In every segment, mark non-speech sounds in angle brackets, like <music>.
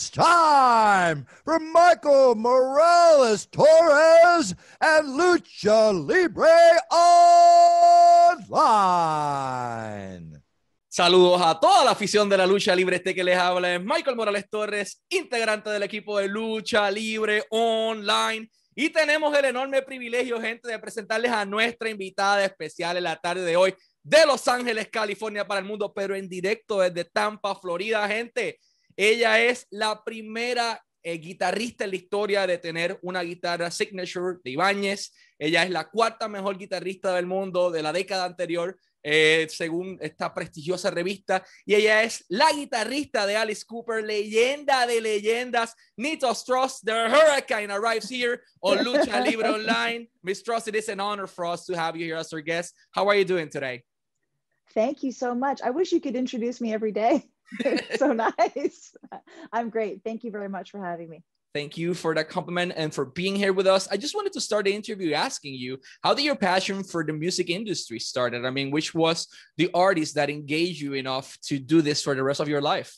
It's time for Michael Morales Torres and Lucha Libre Online. Saludos a toda la afición de la lucha libre. Este que les habla es Michael Morales Torres, integrante del equipo de lucha libre online. Y tenemos el enorme privilegio, gente, de presentarles a nuestra invitada especial en la tarde de hoy de Los Ángeles, California para el mundo, pero en directo desde Tampa, Florida, gente. Ella es la primera eh, guitarrista en la historia de tener una guitarra signature de Ibáñez. Ella es la cuarta mejor guitarrista del mundo de la década anterior, eh, según esta prestigiosa revista. Y ella es la guitarrista de Alice Cooper, leyenda de leyendas. Nito Strauss, the Hurricane, arrives here on Lucha Libre <laughs> Online. Miss Strauss, it is an honor for us to have you here as our guest. How are you doing today? Thank you so much. I wish you could introduce me every day. <laughs> so nice. I'm great. Thank you very much for having me. Thank you for that compliment and for being here with us. I just wanted to start the interview asking you how did your passion for the music industry started? I mean, which was the artist that engaged you enough to do this for the rest of your life?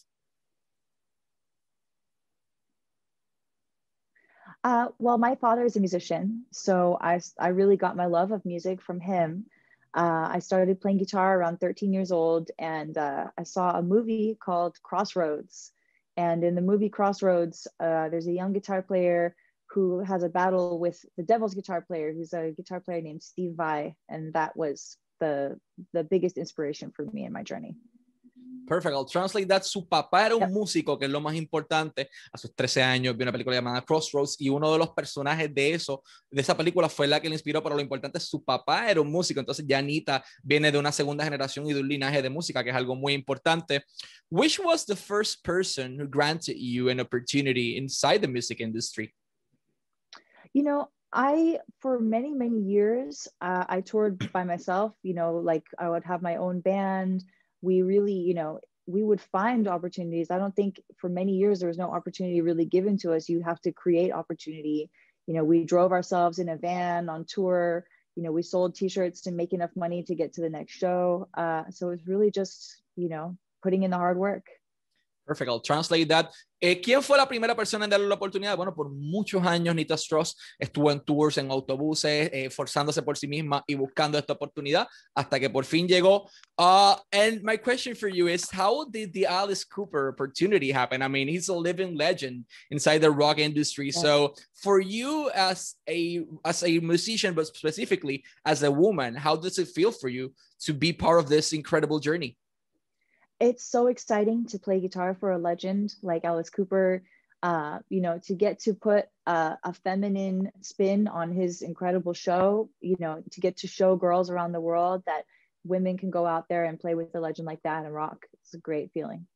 Uh, well, my father is a musician, so I, I really got my love of music from him. Uh, I started playing guitar around 13 years old, and uh, I saw a movie called Crossroads. And in the movie Crossroads, uh, there's a young guitar player who has a battle with the devil's guitar player, who's a guitar player named Steve Vai, and that was the the biggest inspiration for me in my journey. Perfect. I'll translate that. Su papá era un músico, que es lo más importante. A sus 13 años vio una película llamada Crossroads y uno de los personajes de eso, de esa película fue la que le inspiró, pero lo importante es su papá era un músico. Entonces, Janita viene de una segunda generación y de un linaje de música, que es algo muy importante. Which was the first person who granted you an opportunity inside the music industry? You know, I, for many, many years, uh, I toured by myself. You know, like I would have my own band. We really, you know, we would find opportunities. I don't think for many years there was no opportunity really given to us. You have to create opportunity. You know, we drove ourselves in a van on tour. You know, we sold T-shirts to make enough money to get to the next show. Uh, so it's really just, you know, putting in the hard work. Perfect. I'll translate that. Eh, ¿Quién fue la primera persona en darle la oportunidad? Bueno, por muchos años Nita Strauss estuvo en tours, en autobuses, eh, forzándose por sí misma y buscando esta oportunidad hasta que por fin llegó. Uh, and my question for you is, how did the Alice Cooper opportunity happen? I mean, he's a living legend inside the rock industry. So for you as a as a musician, but specifically as a woman, how does it feel for you to be part of this incredible journey? It's so exciting to play guitar for a legend like Alice Cooper. Uh, you know, to get to put a, a, feminine spin on his incredible show, you know, to get to show girls around the world that women can go out there and play with a legend like that and rock. It's a great feeling.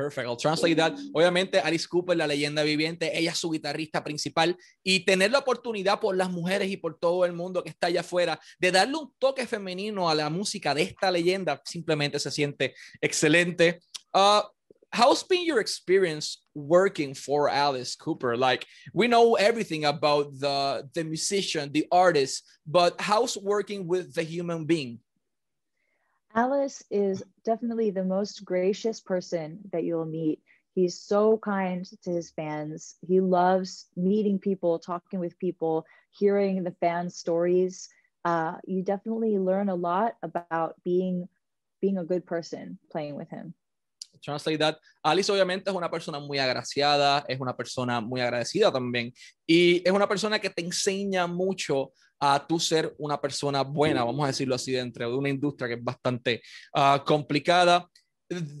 Perfect. I'll translate that. Obviamente, Alice Cooper, la leyenda viviente, ella es su guitarrista principal y tener la oportunidad por las mujeres y por todo el mundo que está allá afuera de darle un toque femenino a la música de esta leyenda simplemente se siente excelente. Uh, how's been your experience working for Alice Cooper? Like we know everything about the the musician, the artist, but how's working with the human being? Alice is definitely the most gracious person that you'll meet. He's so kind to his fans. He loves meeting people, talking with people, hearing the fans' stories. Uh, you definitely learn a lot about being being a good person playing with him. Translate that. Alice obviamente es una persona muy agraciada, es una persona muy agradecida también y es una persona que te enseña mucho a tú ser una persona buena, vamos a decirlo así, dentro de una industria que es bastante uh, complicada.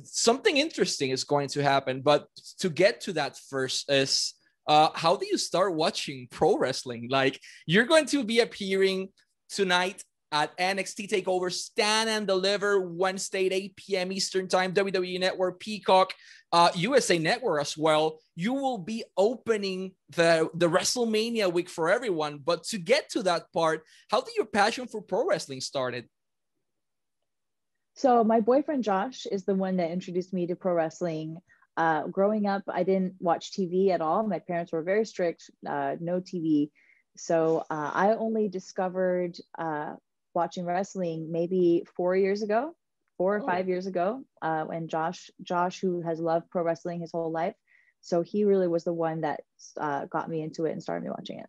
Something interesting is going to happen, but to get to that first is uh, how do you start watching pro wrestling? Like you're going to be appearing tonight at NXT Takeover Stand and Deliver Wednesday at 8 p.m. Eastern Time, WWE Network, Peacock, uh, USA Network as well. You will be opening the the WrestleMania week for everyone. But to get to that part, how did your passion for pro wrestling started? So my boyfriend Josh is the one that introduced me to pro wrestling. Uh, growing up, I didn't watch TV at all. My parents were very strict, uh, no TV. So uh, I only discovered uh, watching wrestling maybe four years ago, four or oh. five years ago, uh, when Josh, Josh, who has loved pro wrestling his whole life, So he really was the one that uh, got me into it and started me watching it.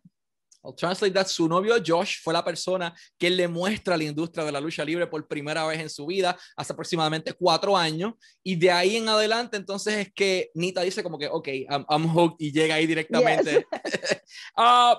I'll translate that. Su novio Josh fue la persona que le muestra la industria de la lucha libre por primera vez en su vida, hace aproximadamente cuatro años. Y de ahí en adelante, entonces es que Nita dice como que, ok, I'm, I'm hooked y llega ahí directamente. Yes. <laughs> uh,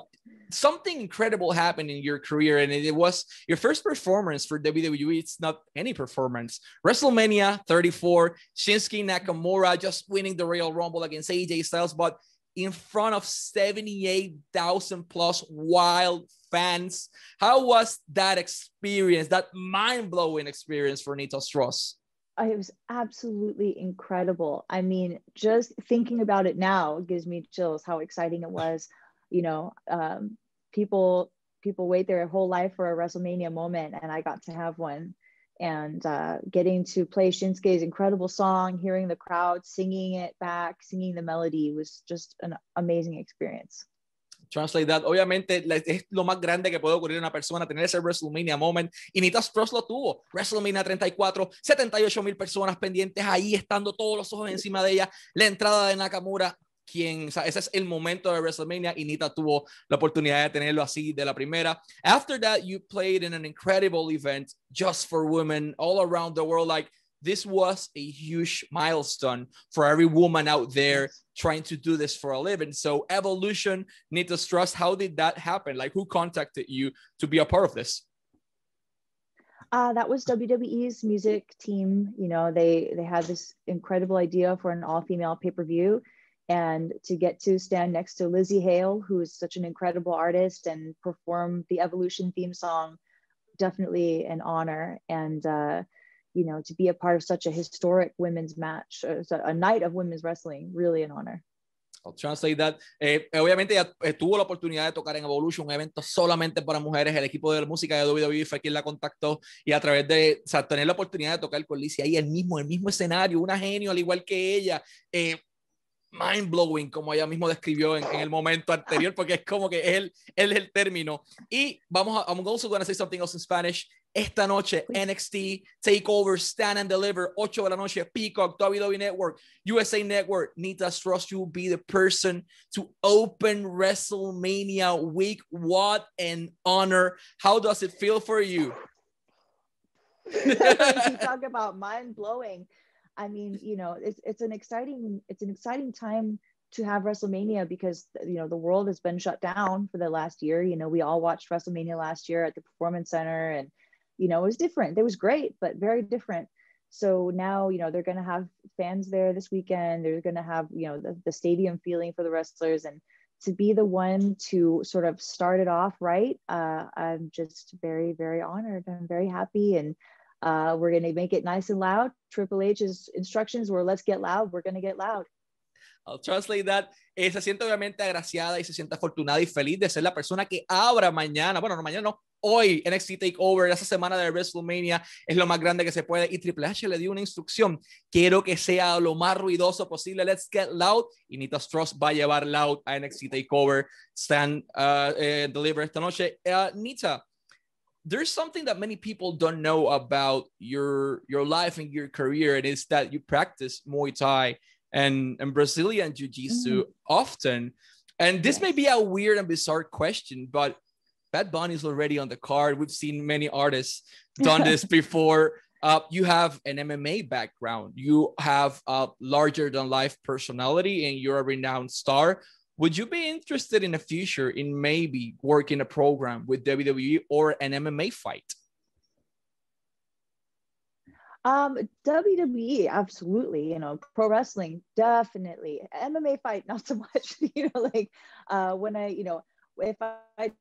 something incredible happened in your career, and it was your first performance for WWE. It's not any performance. WrestleMania 34, Shinsuke Nakamura just winning the Royal Rumble against AJ Styles, but in front of 78,000 plus wild fans. How was that experience, that mind blowing experience for Nita Strauss? It was absolutely incredible. I mean, just thinking about it now gives me chills how exciting it was. You know, um, people people wait their whole life for a WrestleMania moment, and I got to have one. And uh, getting to play Shinsuke's incredible song, hearing the crowd singing it back, singing the melody was just an amazing experience. Translate that. Obviamente es lo más grande que puede ocurrir a una persona tener ese WrestleMania moment. Y Nita Cross lo tuvo. WrestleMania 34, 78 mil personas pendientes ahí, estando todos los ojos encima de ella. La entrada de Nakamura quien, o sea, ese es el momento de WrestleMania y Nita tuvo la oportunidad de tenerlo así de la primera. After that, you played in an incredible event just for women all around the world. Like, this was a huge milestone for every woman out there trying to do this for a living. So, Evolution, Nita Strauss, how did that happen? Like, who contacted you to be a part of this? Uh, that was WWE's music team. You know, they they had this incredible idea for an all female pay per view and to get to stand next to Lzzy Hale, who is such an incredible artist, and perform the Evolution theme song, definitely an honor. And uh, you know, to be a part of such a historic women's match, a night of women's wrestling, really an honor. I'll translate that. Eh, obviamente ya eh, tuvo la oportunidad de tocar en Evolution, un evento solamente para mujeres. El equipo de la música de WWE fue quien la contactó y a través de, o sea, tener la oportunidad de tocar con Lizzie ahí el mismo, el mismo escenario, una genio al igual que ella. Eh, mind blowing, como ella mismo describió en, en, el momento anterior, porque es como que es el, es el término. Y vamos a, I'm also going to say something else in Spanish. Esta noche, NXT, Takeover, Stand and Deliver, 8 de la noche, Peacock, WWE Network, USA Network. Nita Strauss, you will be the person to open WrestleMania week. What an honor. How does it feel for you? <laughs> you talk about mind blowing. I mean, you know, it's it's an exciting it's an exciting time to have WrestleMania because you know the world has been shut down for the last year. You know, we all watched WrestleMania last year at the Performance Center, and you know it was different. It was great, but very different. So now you know they're going to have fans there this weekend. They're going to have you know the, the stadium feeling for the wrestlers, and to be the one to sort of start it off right, uh, I'm just very very honored. I'm very happy and uh, we're going to make it nice and loud. Triple H's instructions were let's get loud. We're going to get loud. I'll translate that. Eh, se siente obviamente agraciada y se siente afortunada y feliz de ser la persona que abra mañana, bueno, no mañana no, hoy NXT TakeOver, esa semana de WrestleMania es lo más grande que se puede y Triple H le dio una instrucción, quiero que sea lo más ruidoso posible, let's get loud y Nita Strauss va a llevar loud a NXT TakeOver, stand, uh, eh, deliver esta noche. Uh, Nita, there's something that many people don't know about your your life and your career and it's that you practice muay thai and, and brazilian jiu-jitsu mm. often. And this yes. may be a weird and bizarre question but bad bunny is already on the card. We've seen many artists done <laughs> this before. Uh, you have an mma background. You have a larger than life personality and you're a renowned star would you be interested in the future in maybe working a program with WWE or an MMA fight? Um, WWE, absolutely. You know, pro wrestling, definitely. MMA fight, <laughs> not so much. <laughs> you know, like uh, when I, you know, if I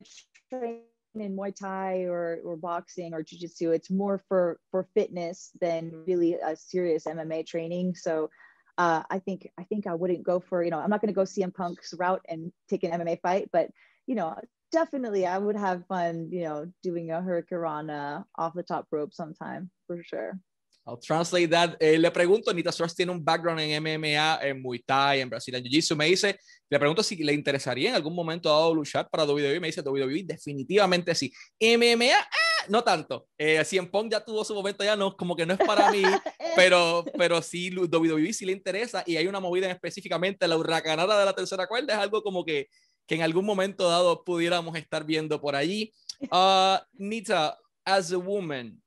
train in Muay Thai or or boxing or Jiu Jitsu, it's more for for fitness than really a serious MMA training. So uh, I think I think I wouldn't go for you know I'm not going to go CM Punk's route and take an MMA fight, but you know definitely I would have fun you know doing a hurricanrana off the top rope sometime for sure. I'll translate that. Eh, le pregunto, Nita Soares tiene un background en MMA, en Muay Thai, en Brasil, en Jiu-Jitsu. Me dice, le pregunto si le interesaría en algún momento dado luchar para WWE. Me dice, WWE, definitivamente sí. MMA, ah, no tanto. Eh, en Pong ya tuvo su momento, ya no, como que no es para mí. <laughs> <laughs> pero, pero sí, WWE sí le interesa y hay una movida en específicamente, la hurracanada de la tercera cuerda es algo como que, que en algún momento dado pudiéramos estar viendo por allí. Uh, <laughs> Nita, as a woman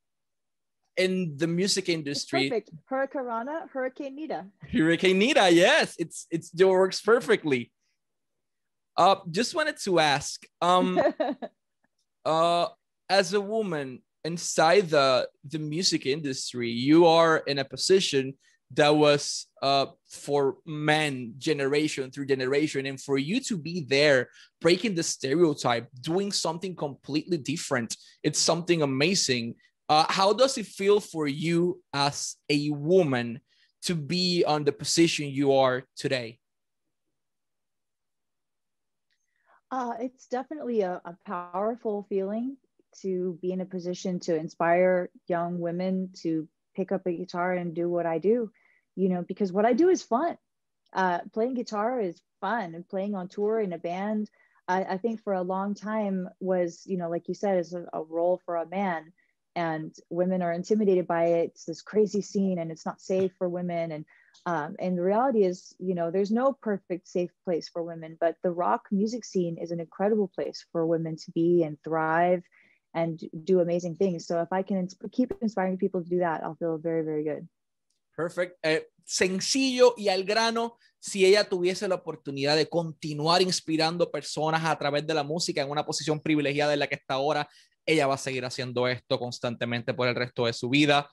in the music industry. It's perfect. Hurricane Hurricane Nita. Hurricane Nita, yes, it's it's it works perfectly. Uh, just wanted to ask, um, <laughs> uh, as a woman inside the the music industry, you are in a position that was uh, for men generation through generation and for you to be there breaking the stereotype doing something completely different it's something amazing. Uh, how does it feel for you as a woman to be on the position you are today? Uh, it's definitely a, a powerful feeling to be in a position to inspire young women to pick up a guitar and do what I do, you know, because what I do is fun. Uh, playing guitar is fun and playing on tour in a band, I, I, think for a long time was, you know, like you said, is a, a role for a man and women are intimidated by it. It's this crazy scene and it's not safe for women. And um, and the reality is, you know, there's no perfect safe place for women, but the rock music scene is an incredible place for women to be and thrive and do amazing things. So if I can keep inspiring people to do that, I'll feel very, very good. Perfect. Eh, sencillo y al grano, si ella tuviese la oportunidad de continuar inspirando personas a través de la música en una posición privilegiada en la que está ahora, ella va a seguir haciendo esto constantemente por el resto de su vida.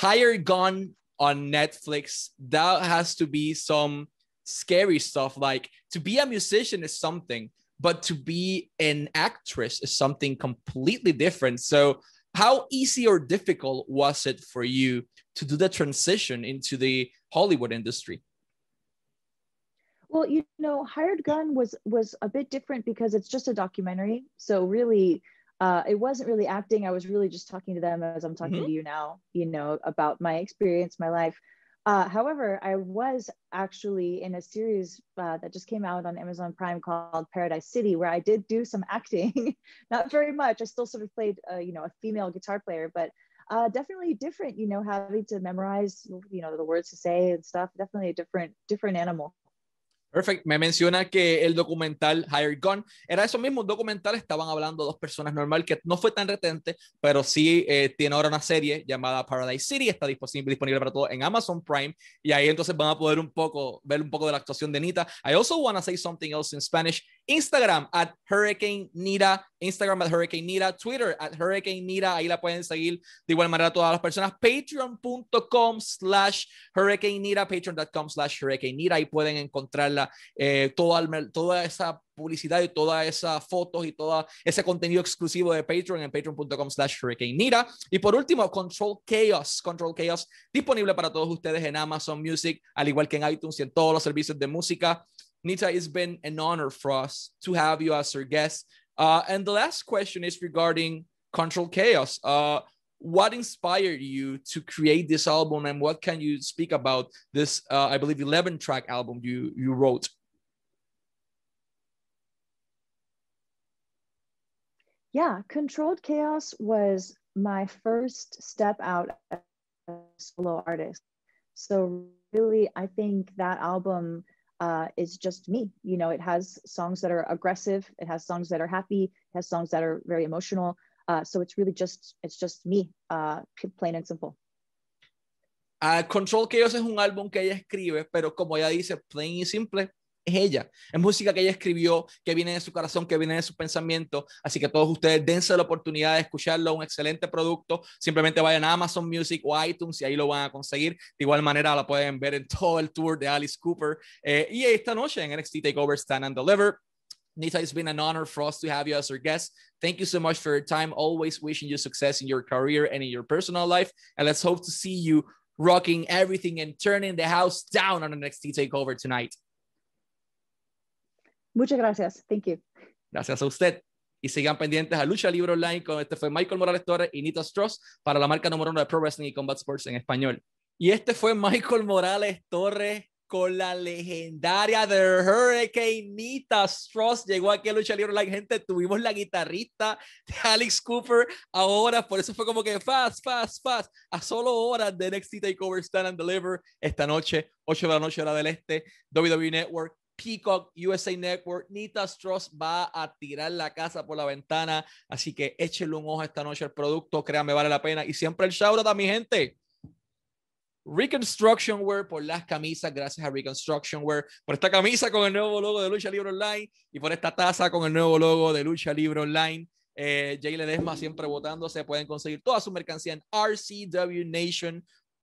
Higher Gun on Netflix, that has to be some scary stuff. Like to be a musician is something, but to be an actress is something completely different. So, how easy or difficult was it for you to do the transition into the Hollywood industry? Well, you know, Hired Gun was was a bit different because it's just a documentary. So really, uh, it wasn't really acting. I was really just talking to them as I'm talking mm-hmm. to you now. You know about my experience, my life. Uh, however, I was actually in a series uh, that just came out on Amazon Prime called Paradise City, where I did do some <laughs> acting. Not very much. I still sort of played, uh, you know, a female guitar player, but uh, definitely different. You know, having to memorize, you know, the words to say and stuff. Definitely a different, different animal. Perfect. Me menciona que el documental Higher Gun era eso mismo, un documental, estaban hablando dos personas normal, que no fue tan retente, pero sí eh, tiene ahora una serie llamada Paradise City, está disponible, disponible para todos en Amazon Prime, y ahí entonces van a poder un poco, ver un poco de la actuación de Nita. I also want to say something else in Spanish. Instagram at Hurricane Nita, Instagram at Hurricane Nita, Twitter at Hurricane Nita, ahí la pueden seguir de igual manera todas las personas. Patreon.com slash Hurricane Nita, patreon.com slash Hurricane Nita, ahí pueden encontrarla eh, toda, esa publicidad y todas esas fotos y todo ese contenido exclusivo de Patreon en patreon.com slash Nita. Y por último, Control Chaos. Control Chaos disponible para todos ustedes en Amazon Music, al igual que en iTunes y en todos los servicios de música. Nita, it's been an honor for us to have you as our guest. Uh, and the last question is regarding Control Chaos. Uh, what inspired you to create this album and what can you speak about this uh, i believe 11 track album you you wrote yeah controlled chaos was my first step out as a solo artist so really i think that album uh, is just me you know it has songs that are aggressive it has songs that are happy it has songs that are very emotional Uh, so it's really just, it's just me, uh, plain and simple. Uh, Control Chaos es un álbum que ella escribe, pero como ella dice, plain y simple, es ella. Es música que ella escribió, que viene de su corazón, que viene de su pensamiento. Así que todos ustedes dense la oportunidad de escucharlo, un excelente producto. Simplemente vayan a Amazon Music o iTunes y ahí lo van a conseguir. De igual manera la pueden ver en <laughs> todo el tour de Alice Cooper. Eh, y esta noche en NXT TakeOver Stand and Deliver. Nita, it's been an honor for us to have you as our guest. Thank you so much for your time. Always wishing you success in your career and in your personal life. And let's hope to see you rocking everything and turning the house down on next takeover tonight. Muchas gracias. Thank you. Gracias a usted. Y sigan pendientes a Lucha Libre Online con este fue Michael Morales Torres y Nita Strauss para la marca número uno de Pro Wrestling y Combat Sports en español. Y este fue Michael Morales Torres con la legendaria The Hurricane Nita Strauss. Llegó aquí a Lucha Libre Online. Gente, tuvimos la guitarrista Alex Cooper ahora, por eso fue como que fast, fast, fast. A solo horas de NXT TakeOver Stand and Deliver esta noche, 8 de la noche, hora del este, WWE Network. Peacock, USA Network, Nita Strauss va a tirar la casa por la ventana, así que échenle un ojo esta noche al producto, créanme, vale la pena. Y siempre el shout out a mi gente, Reconstruction Wear por las camisas, gracias a Reconstruction Wear, por esta camisa con el nuevo logo de Lucha Libre Online y por esta taza con el nuevo logo de Lucha Libre Online. Eh, Jay Ledesma siempre votando, se pueden conseguir toda su mercancía en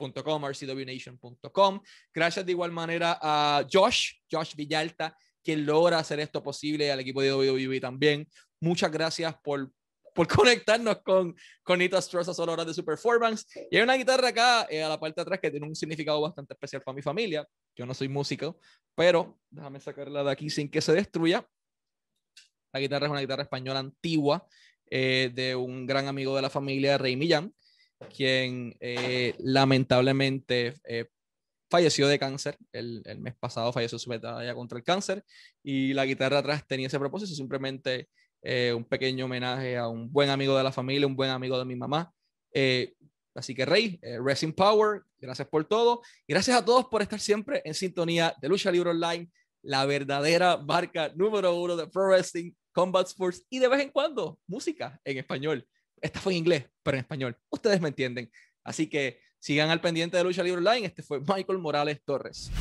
rcwnation.com, rcwnation.com. Gracias de igual manera a Josh, Josh Villalta, quien logra hacer esto posible, al equipo de WWE también. Muchas gracias por por <laughs> conectarnos con, con Nita Strauss a solo horas de su performance. Y hay una guitarra acá, eh, a la parte de atrás, que tiene un significado bastante especial para mi familia. Yo no soy músico, pero déjame sacarla de aquí sin que se destruya. La guitarra es una guitarra española antigua eh, de un gran amigo de la familia, Rey Millán, quien eh, lamentablemente falleció de cáncer. El, mes pasado falleció su batalla contra el cáncer y la guitarra atrás tenía ese propósito, simplemente eh, un pequeño homenaje a un buen amigo de la familia, un buen amigo de mi mamá. Eh, así que Rey, eh, Racing Power, gracias por todo. Gracias a todos por estar siempre en sintonía de Lucha Libre Online, la verdadera marca número uno de Pro Wrestling, Combat Sports y de vez en cuando música en español. Esta fue en inglés, pero en español. Ustedes me entienden. Así que sigan al pendiente de Lucha Libre Online. Este fue Michael Morales Torres.